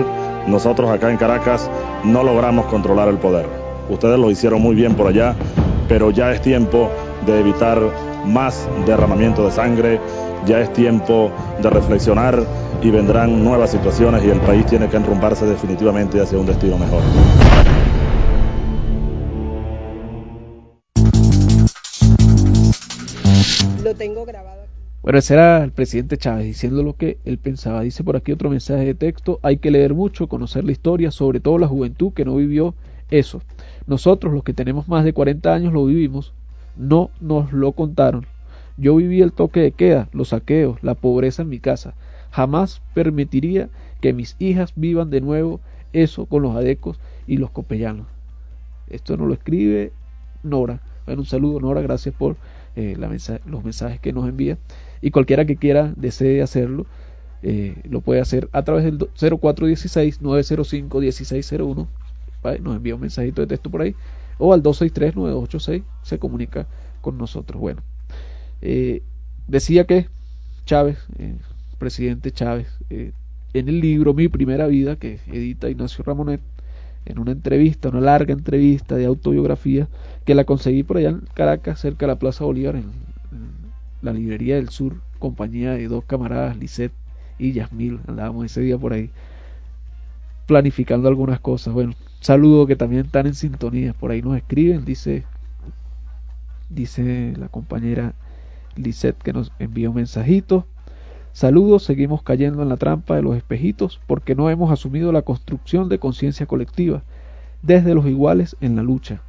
nosotros acá en Caracas no logramos controlar el poder. Ustedes lo hicieron muy bien por allá, pero ya es tiempo de evitar más derramamiento de sangre, ya es tiempo de reflexionar y vendrán nuevas situaciones y el país tiene que enrumbarse definitivamente hacia un destino mejor. Lo tengo grabado. Bueno, ese era el presidente Chávez diciendo lo que él pensaba. Dice por aquí otro mensaje de texto. Hay que leer mucho, conocer la historia, sobre todo la juventud que no vivió eso. Nosotros, los que tenemos más de 40 años, lo vivimos. No nos lo contaron. Yo viví el toque de queda, los saqueos, la pobreza en mi casa. Jamás permitiría que mis hijas vivan de nuevo eso con los adecos y los copellanos. Esto nos lo escribe Nora. Bueno, un saludo Nora, gracias por eh, los mensajes que nos envía. Y cualquiera que quiera, desee hacerlo, eh, lo puede hacer a través del 0416-905-1601. Nos envía un mensajito de texto por ahí. O al 263-986 se comunica con nosotros. Bueno, eh, decía que Chávez, presidente Chávez, eh, en el libro Mi Primera Vida, que edita Ignacio Ramonet, en una entrevista, una larga entrevista de autobiografía, que la conseguí por allá en Caracas, cerca de la Plaza Bolívar, en, la librería del sur, compañía de dos camaradas, Lisette y Yasmil, andábamos ese día por ahí planificando algunas cosas. Bueno, saludo que también están en sintonía, por ahí nos escriben, dice dice la compañera Lisette que nos envía un mensajito. Saludos, seguimos cayendo en la trampa de los espejitos porque no hemos asumido la construcción de conciencia colectiva desde los iguales en la lucha.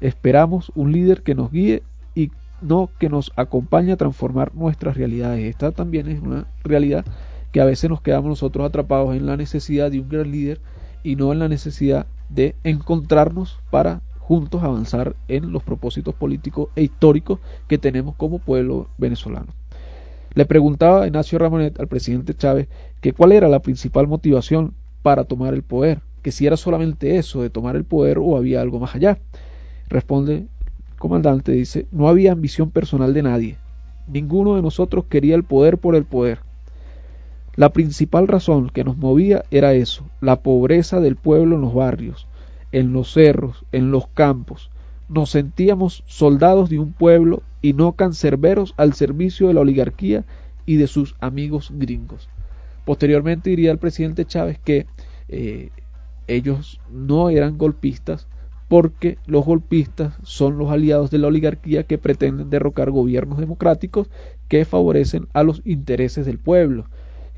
Esperamos un líder que nos guíe y no que nos acompañe a transformar nuestras realidades. Esta también es una realidad que a veces nos quedamos nosotros atrapados en la necesidad de un gran líder y no en la necesidad de encontrarnos para juntos avanzar en los propósitos políticos e históricos que tenemos como pueblo venezolano. Le preguntaba Ignacio Ramonet al presidente Chávez que cuál era la principal motivación para tomar el poder, que si era solamente eso de tomar el poder o había algo más allá. Responde el comandante, dice, no había ambición personal de nadie. Ninguno de nosotros quería el poder por el poder. La principal razón que nos movía era eso, la pobreza del pueblo en los barrios, en los cerros, en los campos. Nos sentíamos soldados de un pueblo y no cancerberos al servicio de la oligarquía y de sus amigos gringos. Posteriormente diría el presidente Chávez que eh, ellos no eran golpistas porque los golpistas son los aliados de la oligarquía que pretenden derrocar gobiernos democráticos que favorecen a los intereses del pueblo,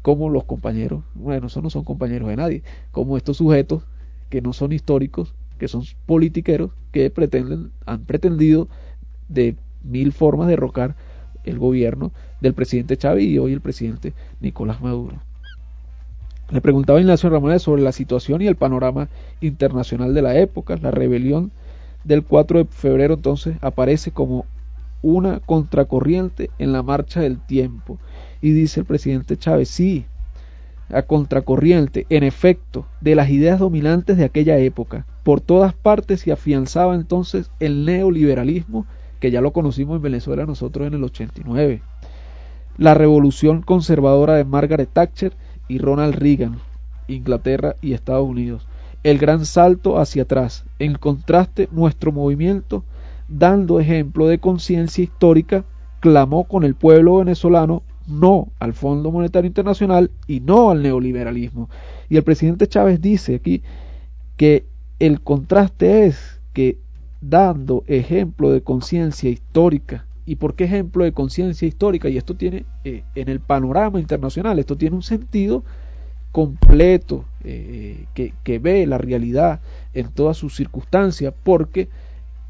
como los compañeros, bueno, esos no son compañeros de nadie, como estos sujetos que no son históricos, que son politiqueros, que pretenden, han pretendido de mil formas derrocar el gobierno del presidente Chávez y hoy el presidente Nicolás Maduro. Le preguntaba a Ignacio Ramonet sobre la situación y el panorama internacional de la época. La rebelión del 4 de febrero entonces aparece como una contracorriente en la marcha del tiempo. Y dice el presidente Chávez, sí, a contracorriente, en efecto, de las ideas dominantes de aquella época. Por todas partes se afianzaba entonces el neoliberalismo, que ya lo conocimos en Venezuela nosotros en el 89. La revolución conservadora de Margaret Thatcher y Ronald Reagan, Inglaterra y Estados Unidos. El gran salto hacia atrás. En contraste, nuestro movimiento, dando ejemplo de conciencia histórica, clamó con el pueblo venezolano no al Fondo Monetario Internacional y no al neoliberalismo. Y el presidente Chávez dice aquí que el contraste es que dando ejemplo de conciencia histórica ¿Y por qué ejemplo de conciencia histórica? Y esto tiene, eh, en el panorama internacional, esto tiene un sentido completo, eh, que, ve la realidad en todas sus circunstancias, porque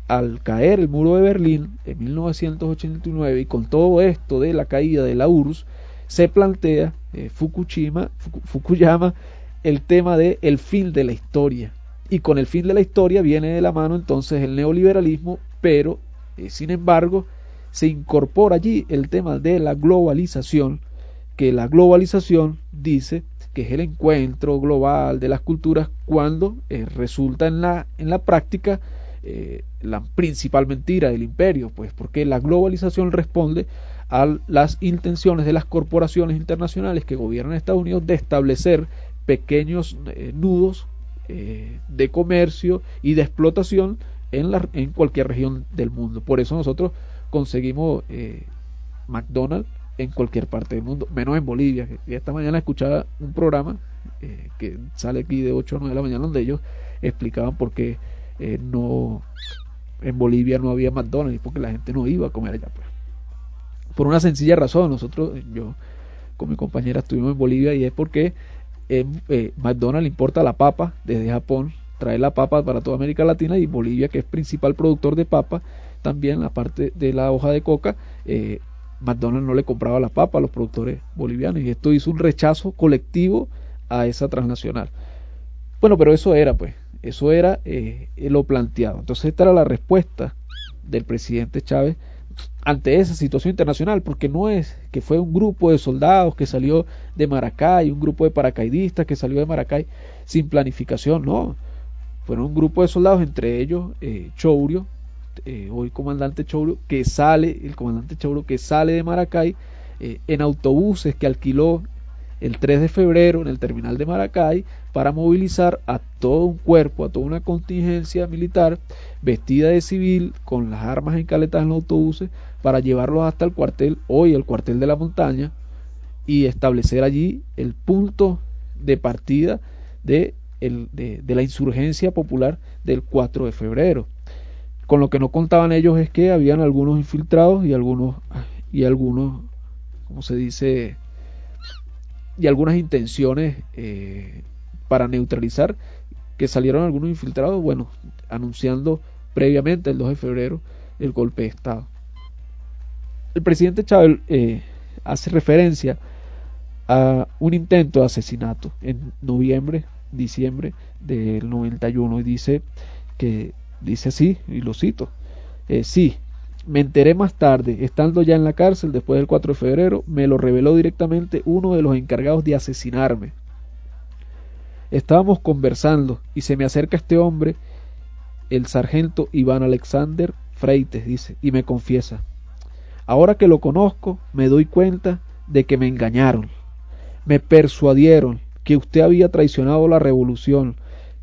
al caer el muro de Berlín en 1989 y con todo esto de la caída de la URSS, se plantea eh, Fukushima, Fukuyama el tema de el fin de la historia. Y con el fin de la historia viene de la mano entonces el neoliberalismo, pero eh, sin embargo se incorpora allí el tema de la globalización, que la globalización dice que es el encuentro global de las culturas cuando eh, resulta en la, en la práctica eh, la principal mentira del imperio, pues porque la globalización responde a las intenciones de las corporaciones internacionales que gobiernan Estados Unidos de establecer pequeños nudos eh, de comercio y de explotación en, la, en cualquier región del mundo. Por eso nosotros conseguimos McDonald's en cualquier parte del mundo, menos en Bolivia. Y esta mañana escuchaba un programa que sale aquí de 8 a 9 de la mañana donde ellos explicaban por qué eh, no en Bolivia no había McDonald's porque la gente no iba a comer allá pues. por una sencilla razón nosotros yo con mi compañera estuvimos en Bolivia y es porque eh, eh, McDonald's importa la papa desde Japón trae la papa para toda América Latina y Bolivia que es principal productor de papa también aparte de la hoja de coca McDonald's no le compraba la papa a los productores bolivianos y esto hizo un rechazo colectivo a esa transnacional bueno pero eso era pues eso era eh, lo planteado. Entonces esta era la respuesta del presidente Chávez ante esa situación internacional, porque no es que fue un grupo de soldados que salió de Maracay, un grupo de paracaidistas que salió de Maracay sin planificación, no. Fueron un grupo de soldados, entre ellos eh, Chourio, eh, hoy comandante Chourio, que sale, el comandante Chourio que sale de Maracay en autobuses que alquiló el 3 de febrero en el terminal de Maracay para movilizar a todo un cuerpo, a toda una contingencia militar vestida de civil con las armas encaletadas en los autobuses para llevarlos hasta el cuartel, hoy el cuartel de la montaña, y establecer allí el punto de partida de, el, de, de la insurgencia popular del 4 de febrero. Con lo que no contaban ellos es que habían algunos infiltrados y algunos, y algunos, como se dice, y algunas intenciones eh, para neutralizar que salieron algunos infiltrados, bueno, anunciando previamente el 2 de febrero el golpe de Estado. El presidente Chávez eh, hace referencia a un intento de asesinato en noviembre, diciembre del 91 y dice que dice así, y lo cito, eh, sí, me enteré más tarde, estando ya en la cárcel después del 4 de febrero, me lo reveló directamente uno de los encargados de asesinarme. Estábamos conversando y se me acerca este hombre, el sargento Iván Alexander Freites, dice, y me confiesa. Ahora que lo conozco, me doy cuenta de que me engañaron. Me persuadieron que usted había traicionado la revolución,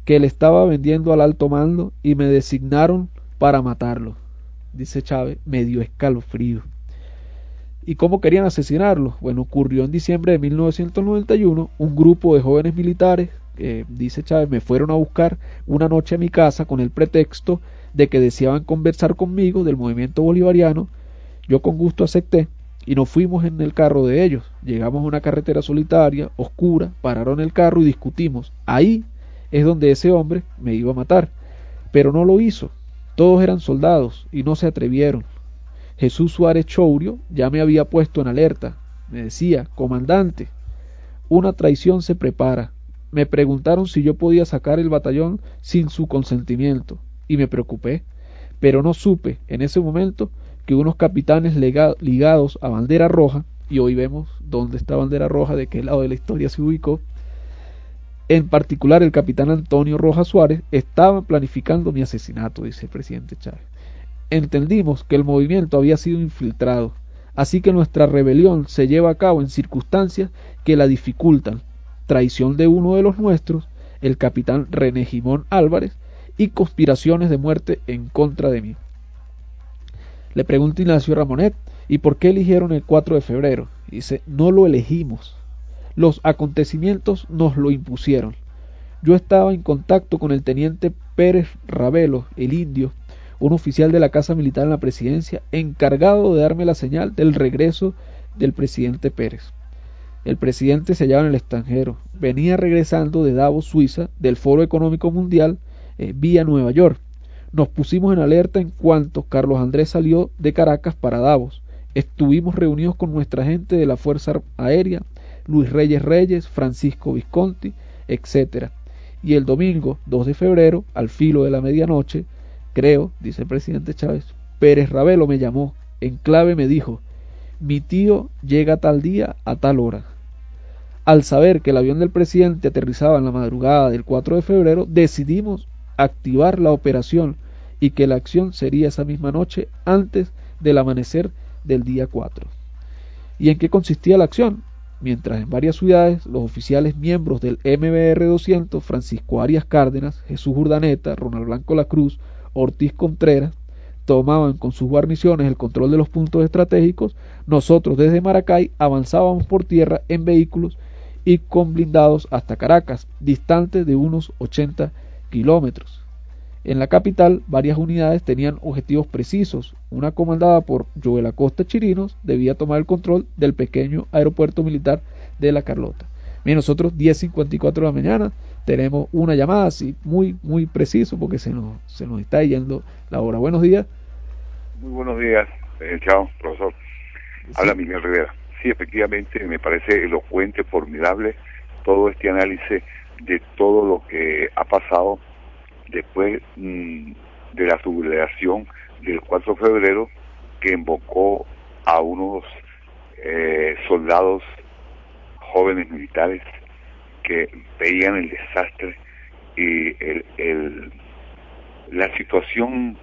que le estaba vendiendo al alto mando y me designaron para matarlo dice Chávez, medio escalofrío. ¿Y cómo querían asesinarlo? Bueno, ocurrió en diciembre de 1991, un grupo de jóvenes militares, dice Chávez, me fueron a buscar una noche a mi casa con el pretexto de que deseaban conversar conmigo del movimiento bolivariano. Yo con gusto acepté y nos fuimos en el carro de ellos. Llegamos a una carretera solitaria, oscura, pararon el carro y discutimos. Ahí es donde ese hombre me iba a matar, pero no lo hizo. Todos eran soldados y no se atrevieron. Jesús Suárez Chourio ya me había puesto en alerta. Me decía, comandante, una traición se prepara. Me preguntaron si yo podía sacar el batallón sin su consentimiento, y me preocupé, pero no supe en ese momento que unos capitanes ligados a bandera roja, y hoy vemos dónde está bandera roja, de qué lado de la historia se ubicó, en particular, el capitán Antonio Rojas Suárez estaba planificando mi asesinato, dice el presidente Chávez. Entendimos que el movimiento había sido infiltrado, así que nuestra rebelión se lleva a cabo en circunstancias que la dificultan. Traición de uno de los nuestros, el capitán René Jimón Álvarez, y conspiraciones de muerte en contra de mí. Le pregunta Ignacio Ramonet, ¿y por qué eligieron el 4 de febrero? Dice, no lo elegimos, los acontecimientos nos lo impusieron. Yo estaba en contacto con el teniente Pérez Ravelo, el indio, un oficial de la Casa Militar en la presidencia encargado de darme la señal del regreso del presidente Pérez. El presidente se hallaba en el extranjero, venía regresando de Davos, Suiza, del Foro Económico Mundial, eh, vía Nueva York. Nos pusimos en alerta en cuanto Carlos Andrés salió de Caracas para Davos. Estuvimos reunidos con nuestra gente de la Fuerza Aérea, Luis Reyes Reyes, Francisco Visconti, etc. Y el domingo 2 de febrero, al filo de la medianoche, creo, dice el presidente Chávez, Pérez Ravelo me llamó, en clave me dijo, mi tío llega tal día a tal hora. Al saber que el avión del presidente aterrizaba en la madrugada del 4 de febrero, decidimos activar la operación y que la acción sería esa misma noche antes del amanecer del día 4. ¿Y en qué consistía la acción? Mientras en varias ciudades los oficiales miembros del MBR 200, Francisco Arias Cárdenas, Jesús Urdaneta, Ronald Blanco La Cruz, Ortiz Contreras, tomaban con sus guarniciones el control de los puntos estratégicos, nosotros desde Maracay avanzábamos por tierra en vehículos y con blindados hasta Caracas, distante de unos 80 kilómetros. En la capital, varias unidades tenían objetivos precisos. Una comandada por Joel Acosta Chirinos debía tomar el control del pequeño aeropuerto militar de La Carlota. Bien, nosotros 10.54 de la mañana tenemos una llamada así muy, muy preciso porque se nos, se nos está yendo la hora. Buenos días. Muy buenos días, eh, chao, profesor. Habla Miguel Rivera. Sí, efectivamente, me parece elocuente, formidable todo este análisis de todo lo que ha pasado después mm, de la sublevación del 4 de febrero que invocó a unos eh, soldados jóvenes militares que veían el desastre y el, la situación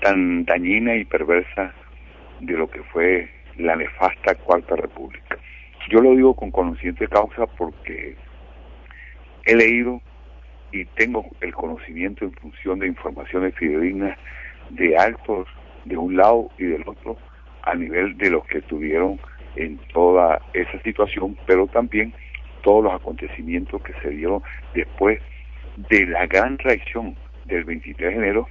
tan dañina y perversa de lo que fue la nefasta Cuarta República. Yo lo digo con conocimiento de causa porque he leído y tengo el conocimiento en función de informaciones fidedignas de altos de un lado y del otro a nivel de los que tuvieron en toda esa situación, pero también todos los acontecimientos que se dieron después de la gran reacción del 23 de enero,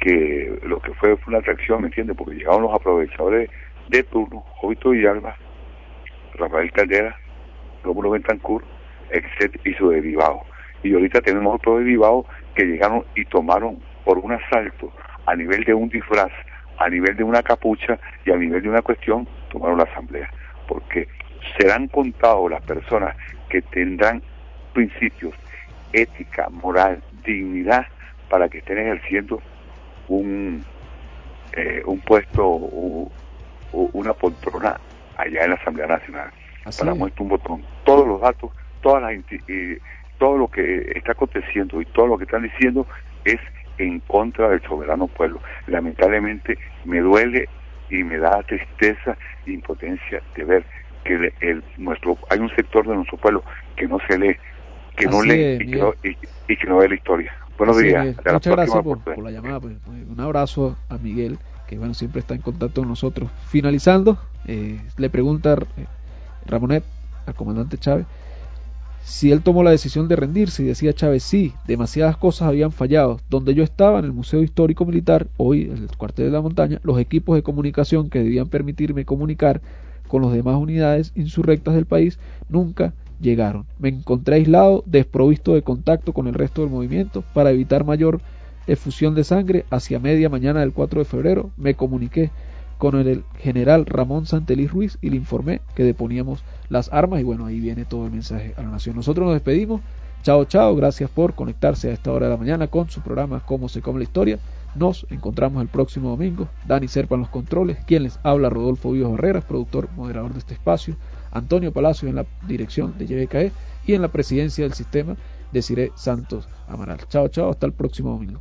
que lo que fue fue una reacción, ¿me entiendes? Porque llegaron los aprovechadores de turno, Jovito Villalba, Rafael Caldera, Rómulo Bentancur, etc. y su derivado. Y ahorita tenemos otros derivados que llegaron y tomaron por un asalto a nivel de un disfraz, a nivel de una capucha y a nivel de una cuestión, tomaron la asamblea. Porque serán contados las personas que tendrán principios, ética, moral, dignidad, para que estén ejerciendo un, eh, un puesto, o una poltrona allá en la Asamblea Nacional. para muestra un botón. Todos los datos, todas las, eh, todo lo que está aconteciendo y todo lo que están diciendo es en contra del soberano pueblo. Lamentablemente me duele y me da tristeza e impotencia de ver que el, nuestro hay un sector de nuestro pueblo que no se lee, que no lee y, que no, y, que no, ve la historia. Buenos días. Muchas gracias por, la llamada. Pues, pues, un abrazo a Miguel, que bueno siempre está en contacto con nosotros. Finalizando, eh, le pregunta eh, Ramonet al comandante Chávez si él tomó la decisión de rendirse y decía Chávez, sí, demasiadas cosas habían fallado. Donde yo estaba, en el Museo Histórico Militar, hoy el cuartel de la montaña, los equipos de comunicación que debían permitirme comunicar con las demás unidades insurrectas del país nunca llegaron. Me encontré aislado, desprovisto de contacto con el resto del movimiento para evitar mayor efusión de sangre. Hacia media mañana del 4 de febrero me comuniqué con el general Ramón Santelí Ruiz y le informé que deponíamos las armas y bueno, ahí viene todo el mensaje a la nación. Nosotros nos despedimos. Chao, chao. Gracias por conectarse a esta hora de la mañana con su programa Cómo se come la historia. Nos encontramos el próximo domingo. Dani Serpa en los controles. Quien les habla, Rodolfo Vivos Herrera, productor, moderador de este espacio. Antonio Palacio en la dirección de YBKE y en la presidencia del sistema, Desiree Santos Amaral. Chao, chao. Hasta el próximo domingo.